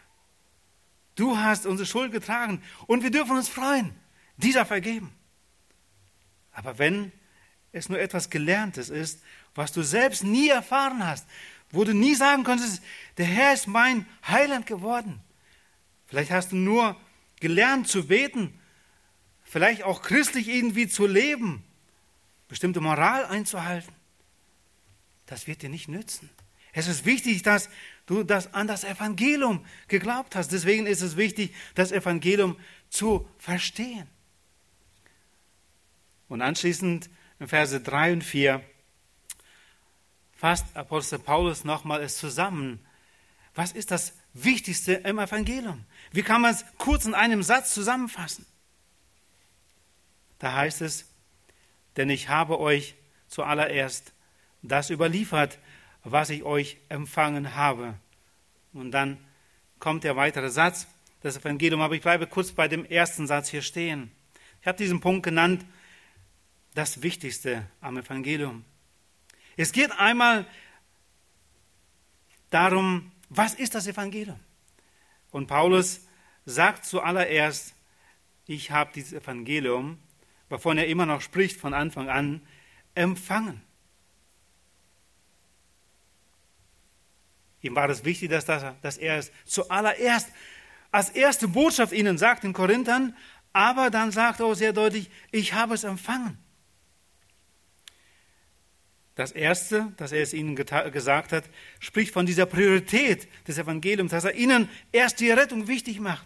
Du hast unsere Schuld getragen und wir dürfen uns freuen, dieser vergeben. Aber wenn es nur etwas Gelerntes ist, was du selbst nie erfahren hast, wo du nie sagen konntest, der Herr ist mein Heiland geworden. Vielleicht hast du nur gelernt zu beten, vielleicht auch christlich irgendwie zu leben, bestimmte Moral einzuhalten. Das wird dir nicht nützen. Es ist wichtig, dass du das an das Evangelium geglaubt hast. Deswegen ist es wichtig, das Evangelium zu verstehen. Und anschließend in Verse 3 und 4 fasst Apostel Paulus nochmal es zusammen. Was ist das Wichtigste im Evangelium? Wie kann man es kurz in einem Satz zusammenfassen? Da heißt es, denn ich habe euch zuallererst das überliefert, was ich euch empfangen habe. Und dann kommt der weitere Satz, das Evangelium, aber ich bleibe kurz bei dem ersten Satz hier stehen. Ich habe diesen Punkt genannt, das Wichtigste am Evangelium. Es geht einmal darum, was ist das Evangelium? Und Paulus sagt zuallererst, ich habe dieses Evangelium, wovon er immer noch spricht von Anfang an, empfangen. Ihm war es wichtig, dass, das, dass er es zuallererst als erste Botschaft ihnen sagt in Korinthern, aber dann sagt er auch sehr deutlich, ich habe es empfangen. Das Erste, dass er es ihnen gesagt hat, spricht von dieser Priorität des Evangeliums, dass er ihnen erst die Rettung wichtig macht.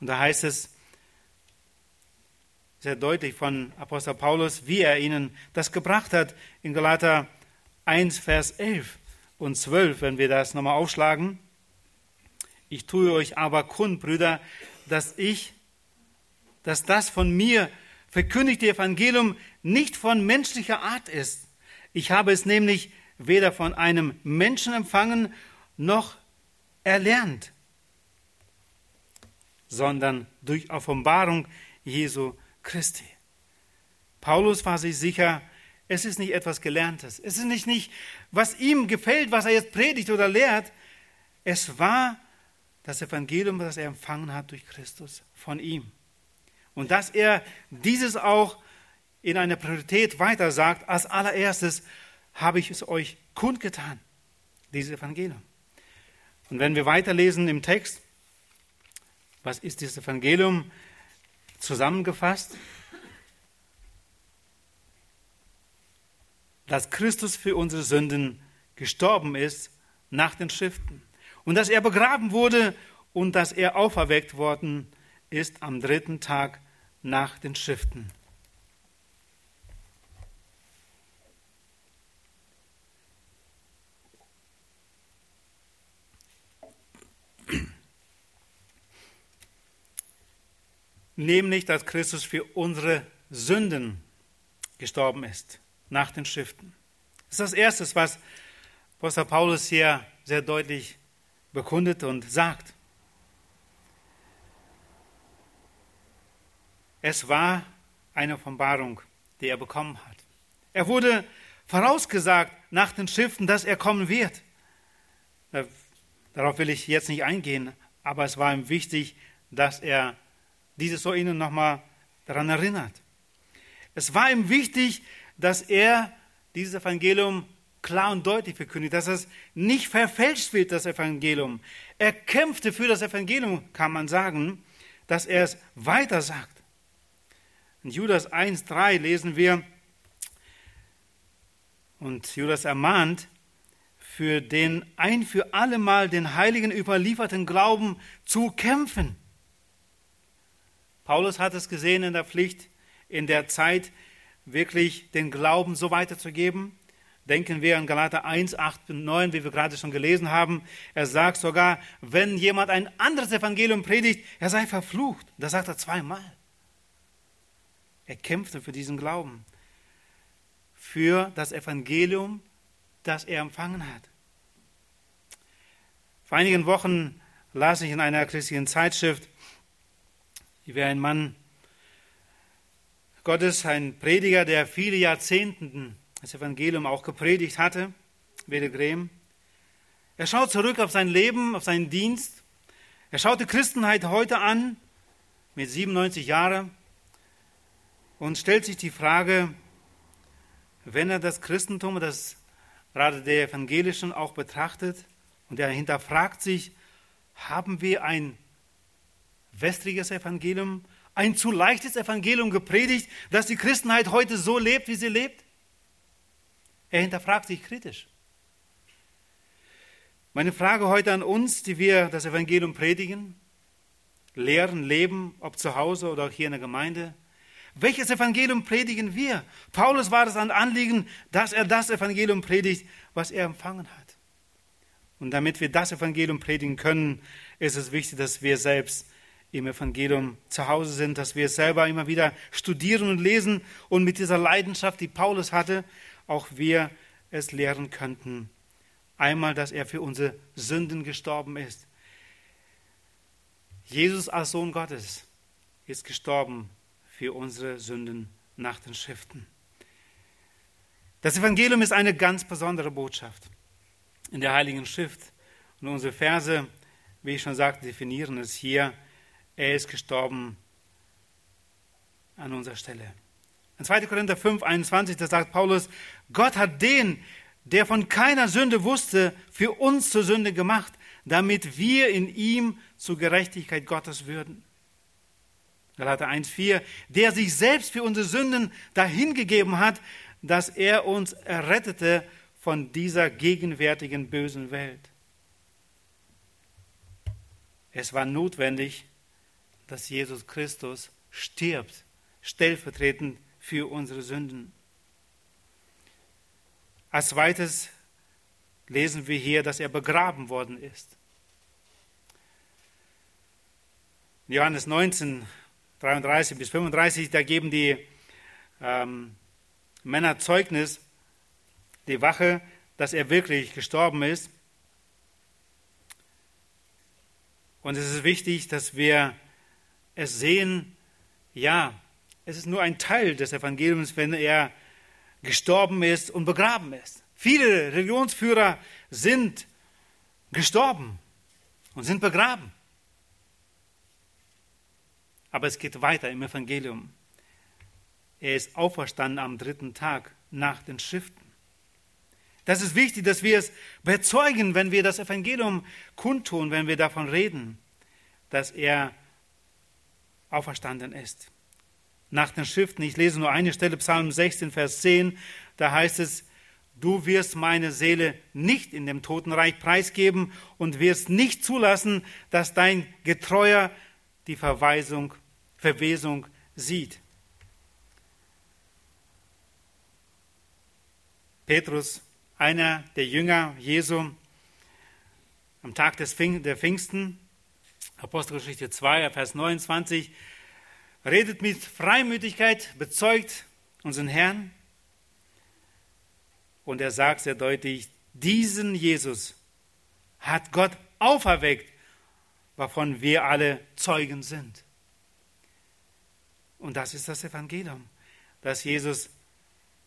Und da heißt es sehr deutlich von Apostel Paulus, wie er ihnen das gebracht hat in Galater 1, Vers 11, und 12, wenn wir das nochmal aufschlagen. Ich tue euch aber kund, Brüder, dass ich, dass das von mir verkündigte Evangelium nicht von menschlicher Art ist. Ich habe es nämlich weder von einem Menschen empfangen noch erlernt, sondern durch Offenbarung Jesu Christi. Paulus war sich sicher, es ist nicht etwas Gelerntes. Es ist nicht, nicht, was ihm gefällt, was er jetzt predigt oder lehrt. Es war das Evangelium, das er empfangen hat durch Christus von ihm. Und dass er dieses auch in einer Priorität weiter sagt, als allererstes habe ich es euch kundgetan, dieses Evangelium. Und wenn wir weiterlesen im Text, was ist dieses Evangelium zusammengefasst? Dass Christus für unsere Sünden gestorben ist nach den Schriften und dass er begraben wurde und dass er auferweckt worden ist am dritten Tag nach den Schriften. nämlich dass Christus für unsere Sünden gestorben ist, nach den Schriften. Das ist das Erste, was Apostel Paulus hier sehr deutlich bekundet und sagt. Es war eine Offenbarung, die er bekommen hat. Er wurde vorausgesagt nach den Schriften, dass er kommen wird. Darauf will ich jetzt nicht eingehen, aber es war ihm wichtig, dass er dieses so ihnen nochmal daran erinnert. Es war ihm wichtig, dass er dieses Evangelium klar und deutlich verkündigt, dass es nicht verfälscht wird, das Evangelium. Er kämpfte für das Evangelium, kann man sagen, dass er es weiter sagt. In Judas 1,3 lesen wir, und Judas ermahnt, für den ein für allemal den Heiligen überlieferten Glauben zu kämpfen. Paulus hat es gesehen in der Pflicht, in der Zeit wirklich den Glauben so weiterzugeben. Denken wir an Galater 1, 8 und 9, wie wir gerade schon gelesen haben. Er sagt sogar, wenn jemand ein anderes Evangelium predigt, er sei verflucht. Das sagt er zweimal. Er kämpfte für diesen Glauben, für das Evangelium, das er empfangen hat. Vor einigen Wochen las ich in einer christlichen Zeitschrift, wie ein Mann Gottes, ein Prediger, der viele Jahrzehnte das Evangelium auch gepredigt hatte, Wede Grem. Er schaut zurück auf sein Leben, auf seinen Dienst. Er schaut die Christenheit heute an, mit 97 Jahren, und stellt sich die Frage, wenn er das Christentum, das gerade der Evangelischen auch betrachtet, und er hinterfragt sich, haben wir ein westliches Evangelium, ein zu leichtes Evangelium gepredigt, dass die Christenheit heute so lebt, wie sie lebt? Er hinterfragt sich kritisch. Meine Frage heute an uns, die wir das Evangelium predigen, lehren, leben, ob zu Hause oder auch hier in der Gemeinde, welches Evangelium predigen wir? Paulus war es ein Anliegen, dass er das Evangelium predigt, was er empfangen hat. Und damit wir das Evangelium predigen können, ist es wichtig, dass wir selbst im Evangelium zu Hause sind, dass wir es selber immer wieder studieren und lesen und mit dieser Leidenschaft, die Paulus hatte, auch wir es lehren könnten. Einmal, dass er für unsere Sünden gestorben ist. Jesus als Sohn Gottes ist gestorben für unsere Sünden nach den Schriften. Das Evangelium ist eine ganz besondere Botschaft in der Heiligen Schrift. Und unsere Verse, wie ich schon sagte, definieren es hier er ist gestorben an unserer Stelle. In 2. Korinther 5, 21, da sagt Paulus, Gott hat den, der von keiner Sünde wusste, für uns zur Sünde gemacht, damit wir in ihm zur Gerechtigkeit Gottes würden. Galater 1,4, der sich selbst für unsere Sünden dahingegeben hat, dass er uns errettete von dieser gegenwärtigen bösen Welt. Es war notwendig, dass Jesus Christus stirbt, stellvertretend für unsere Sünden. Als zweites lesen wir hier, dass er begraben worden ist. Johannes 19, 33 bis 35, da geben die ähm, Männer Zeugnis, die Wache, dass er wirklich gestorben ist. Und es ist wichtig, dass wir es sehen, ja, es ist nur ein Teil des Evangeliums, wenn er gestorben ist und begraben ist. Viele Religionsführer sind gestorben und sind begraben. Aber es geht weiter im Evangelium. Er ist auferstanden am dritten Tag nach den Schriften. Das ist wichtig, dass wir es bezeugen, wenn wir das Evangelium kundtun, wenn wir davon reden, dass er auferstanden ist. Nach den Schriften, ich lese nur eine Stelle, Psalm 16, Vers 10, da heißt es, du wirst meine Seele nicht in dem Totenreich preisgeben und wirst nicht zulassen, dass dein Getreuer die Verweisung, Verwesung sieht. Petrus, einer der Jünger Jesu, am Tag des Pfing der Pfingsten, Apostelgeschichte 2, Vers 29, redet mit Freimütigkeit, bezeugt unseren Herrn. Und er sagt sehr deutlich, diesen Jesus hat Gott auferweckt, wovon wir alle Zeugen sind. Und das ist das Evangelium, dass Jesus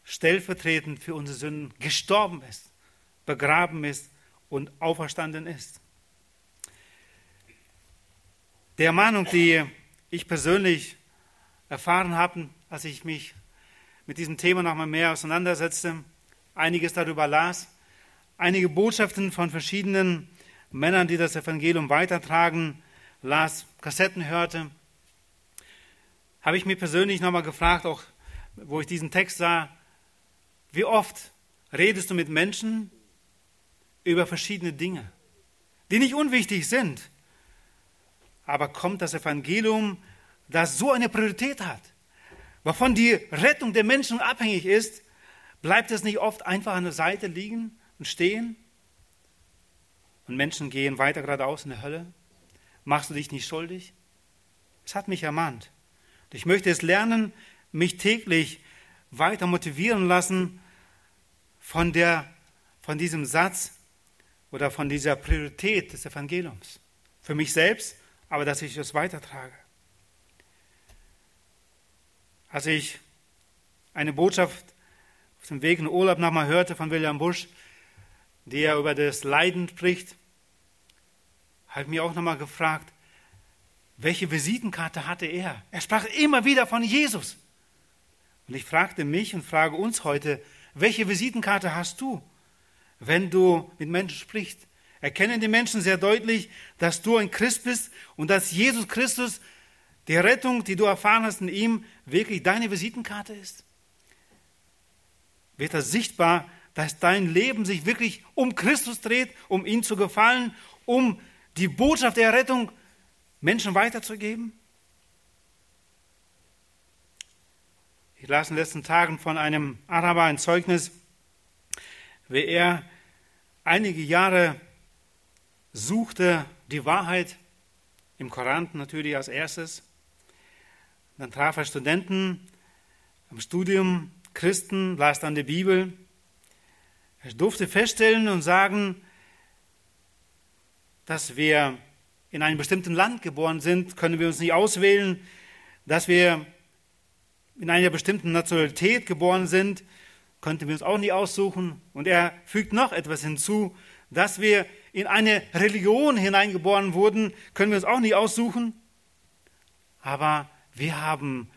stellvertretend für unsere Sünden gestorben ist, begraben ist und auferstanden ist. Die Ermahnung, die ich persönlich erfahren habe, als ich mich mit diesem Thema noch mal mehr auseinandersetzte, einiges darüber las, einige Botschaften von verschiedenen Männern, die das Evangelium weitertragen, las, Kassetten hörte, habe ich mich persönlich noch mal gefragt, auch wo ich diesen Text sah, wie oft redest du mit Menschen über verschiedene Dinge, die nicht unwichtig sind, aber kommt das Evangelium, das so eine Priorität hat, wovon die Rettung der Menschen abhängig ist, bleibt es nicht oft einfach an der Seite liegen und stehen? Und Menschen gehen weiter geradeaus in der Hölle? Machst du dich nicht schuldig? Es hat mich ermahnt. Ich möchte es lernen, mich täglich weiter motivieren lassen von, der, von diesem Satz oder von dieser Priorität des Evangeliums. Für mich selbst, aber dass ich es weitertrage. Als ich eine Botschaft auf dem Weg in den Urlaub nochmal hörte von William Busch, der über das Leiden spricht, habe ich mich auch nochmal gefragt, welche Visitenkarte hatte er? Er sprach immer wieder von Jesus. Und ich fragte mich und frage uns heute, welche Visitenkarte hast du, wenn du mit Menschen sprichst? Erkennen die Menschen sehr deutlich, dass du ein Christ bist und dass Jesus Christus, die Rettung, die du erfahren hast in ihm, wirklich deine Visitenkarte ist? Wird das sichtbar, dass dein Leben sich wirklich um Christus dreht, um ihn zu gefallen, um die Botschaft der Rettung Menschen weiterzugeben? Ich las in den letzten Tagen von einem Araber ein Zeugnis, wie er einige Jahre suchte die Wahrheit im Koran natürlich als erstes. Dann traf er Studenten am Studium, Christen, las dann die Bibel. Er durfte feststellen und sagen, dass wir in einem bestimmten Land geboren sind, können wir uns nicht auswählen, dass wir in einer bestimmten Nationalität geboren sind, könnten wir uns auch nicht aussuchen. Und er fügt noch etwas hinzu, dass wir in eine Religion hineingeboren wurden, können wir uns auch nicht aussuchen. Aber wir haben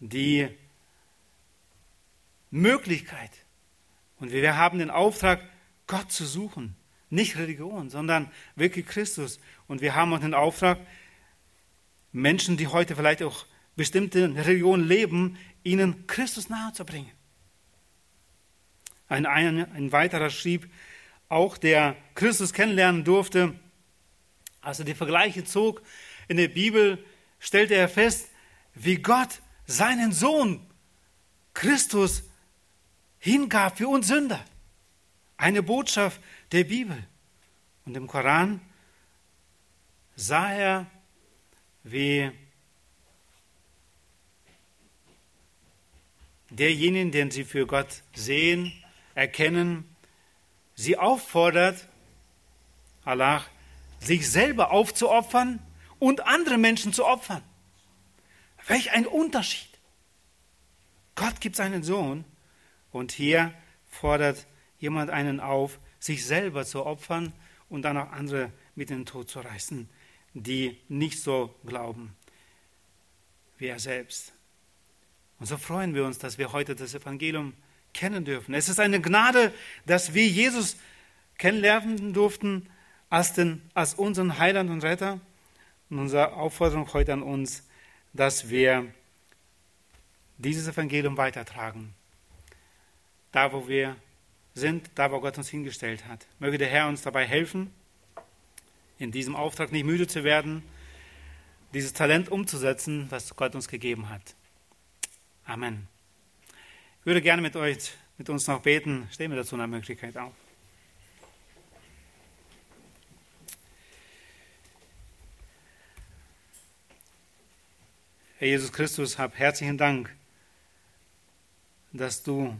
die Möglichkeit und wir haben den Auftrag, Gott zu suchen. Nicht Religion, sondern wirklich Christus. Und wir haben auch den Auftrag, Menschen, die heute vielleicht auch bestimmte Religionen leben, ihnen Christus nahezubringen. Ein, ein, ein weiterer schrieb, auch der Christus kennenlernen durfte, als er die Vergleiche zog in der Bibel, stellte er fest, wie Gott seinen Sohn Christus hingab für uns Sünder. eine Botschaft der Bibel. Und im Koran sah er, wie derjenigen, den sie für Gott sehen, erkennen, sie auffordert, Allah, sich selber aufzuopfern und andere Menschen zu opfern. Welch ein Unterschied. Gott gibt seinen Sohn und hier fordert jemand einen auf, sich selber zu opfern und dann auch andere mit in den Tod zu reißen, die nicht so glauben wie er selbst. Und so freuen wir uns, dass wir heute das Evangelium kennen dürfen. Es ist eine Gnade, dass wir Jesus kennenlernen durften als, den, als unseren Heiland und Retter. Und unsere Aufforderung heute an uns, dass wir dieses Evangelium weitertragen. Da, wo wir sind, da, wo Gott uns hingestellt hat. Möge der Herr uns dabei helfen, in diesem Auftrag nicht müde zu werden, dieses Talent umzusetzen, was Gott uns gegeben hat. Amen. Ich würde gerne mit euch, mit uns noch beten. Stehen wir dazu eine Möglichkeit auf. Herr Jesus Christus, hab herzlichen Dank, dass du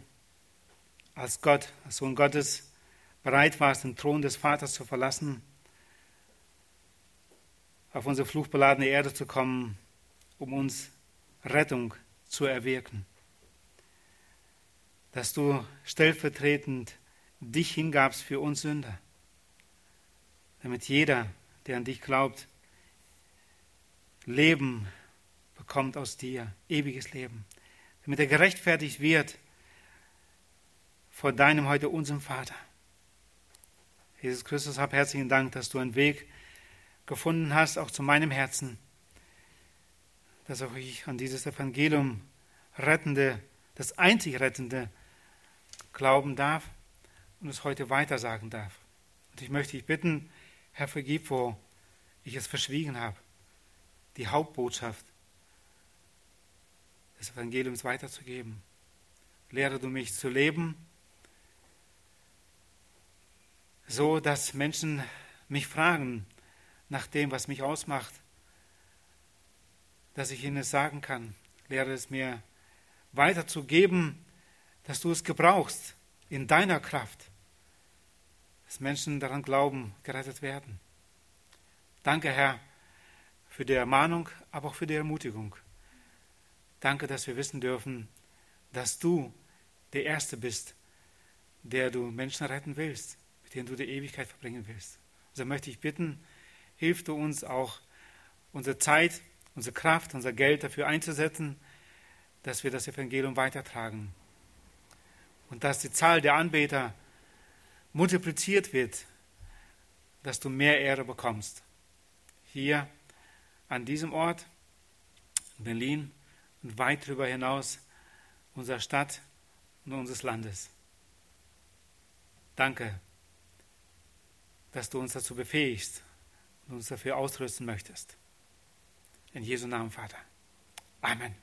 als Gott, als Sohn Gottes, bereit warst, den Thron des Vaters zu verlassen, auf unsere fluchbeladene Erde zu kommen, um uns Rettung zu erwirken. Dass du stellvertretend dich hingabst für uns Sünder, damit jeder, der an dich glaubt, Leben bekommt aus dir, ewiges Leben, damit er gerechtfertigt wird vor deinem heute unserem Vater. Jesus Christus, hab herzlichen Dank, dass du einen Weg gefunden hast, auch zu meinem Herzen, dass auch ich an dieses Evangelium rettende, das einzig rettende glauben darf und es heute weitersagen darf. Und ich möchte dich bitten, Herr, vergib, wo ich es verschwiegen habe, die Hauptbotschaft des Evangeliums weiterzugeben. Lehre du mich zu leben, so dass Menschen mich fragen nach dem, was mich ausmacht, dass ich ihnen es sagen kann. Lehre es mir weiterzugeben, dass du es gebrauchst in deiner Kraft, dass Menschen daran glauben, gerettet werden. Danke, Herr, für die Ermahnung, aber auch für die Ermutigung. Danke, dass wir wissen dürfen, dass du der Erste bist, der du Menschen retten willst, mit denen du die Ewigkeit verbringen willst. So möchte ich bitten, hilf du uns auch, unsere Zeit, unsere Kraft, unser Geld dafür einzusetzen, dass wir das Evangelium weitertragen und dass die Zahl der Anbeter multipliziert wird, dass du mehr Ehre bekommst. Hier an diesem Ort, in Berlin, und weit darüber hinaus unserer Stadt und unseres Landes. Danke, dass du uns dazu befähigst und uns dafür ausrüsten möchtest. In Jesu Namen, Vater. Amen.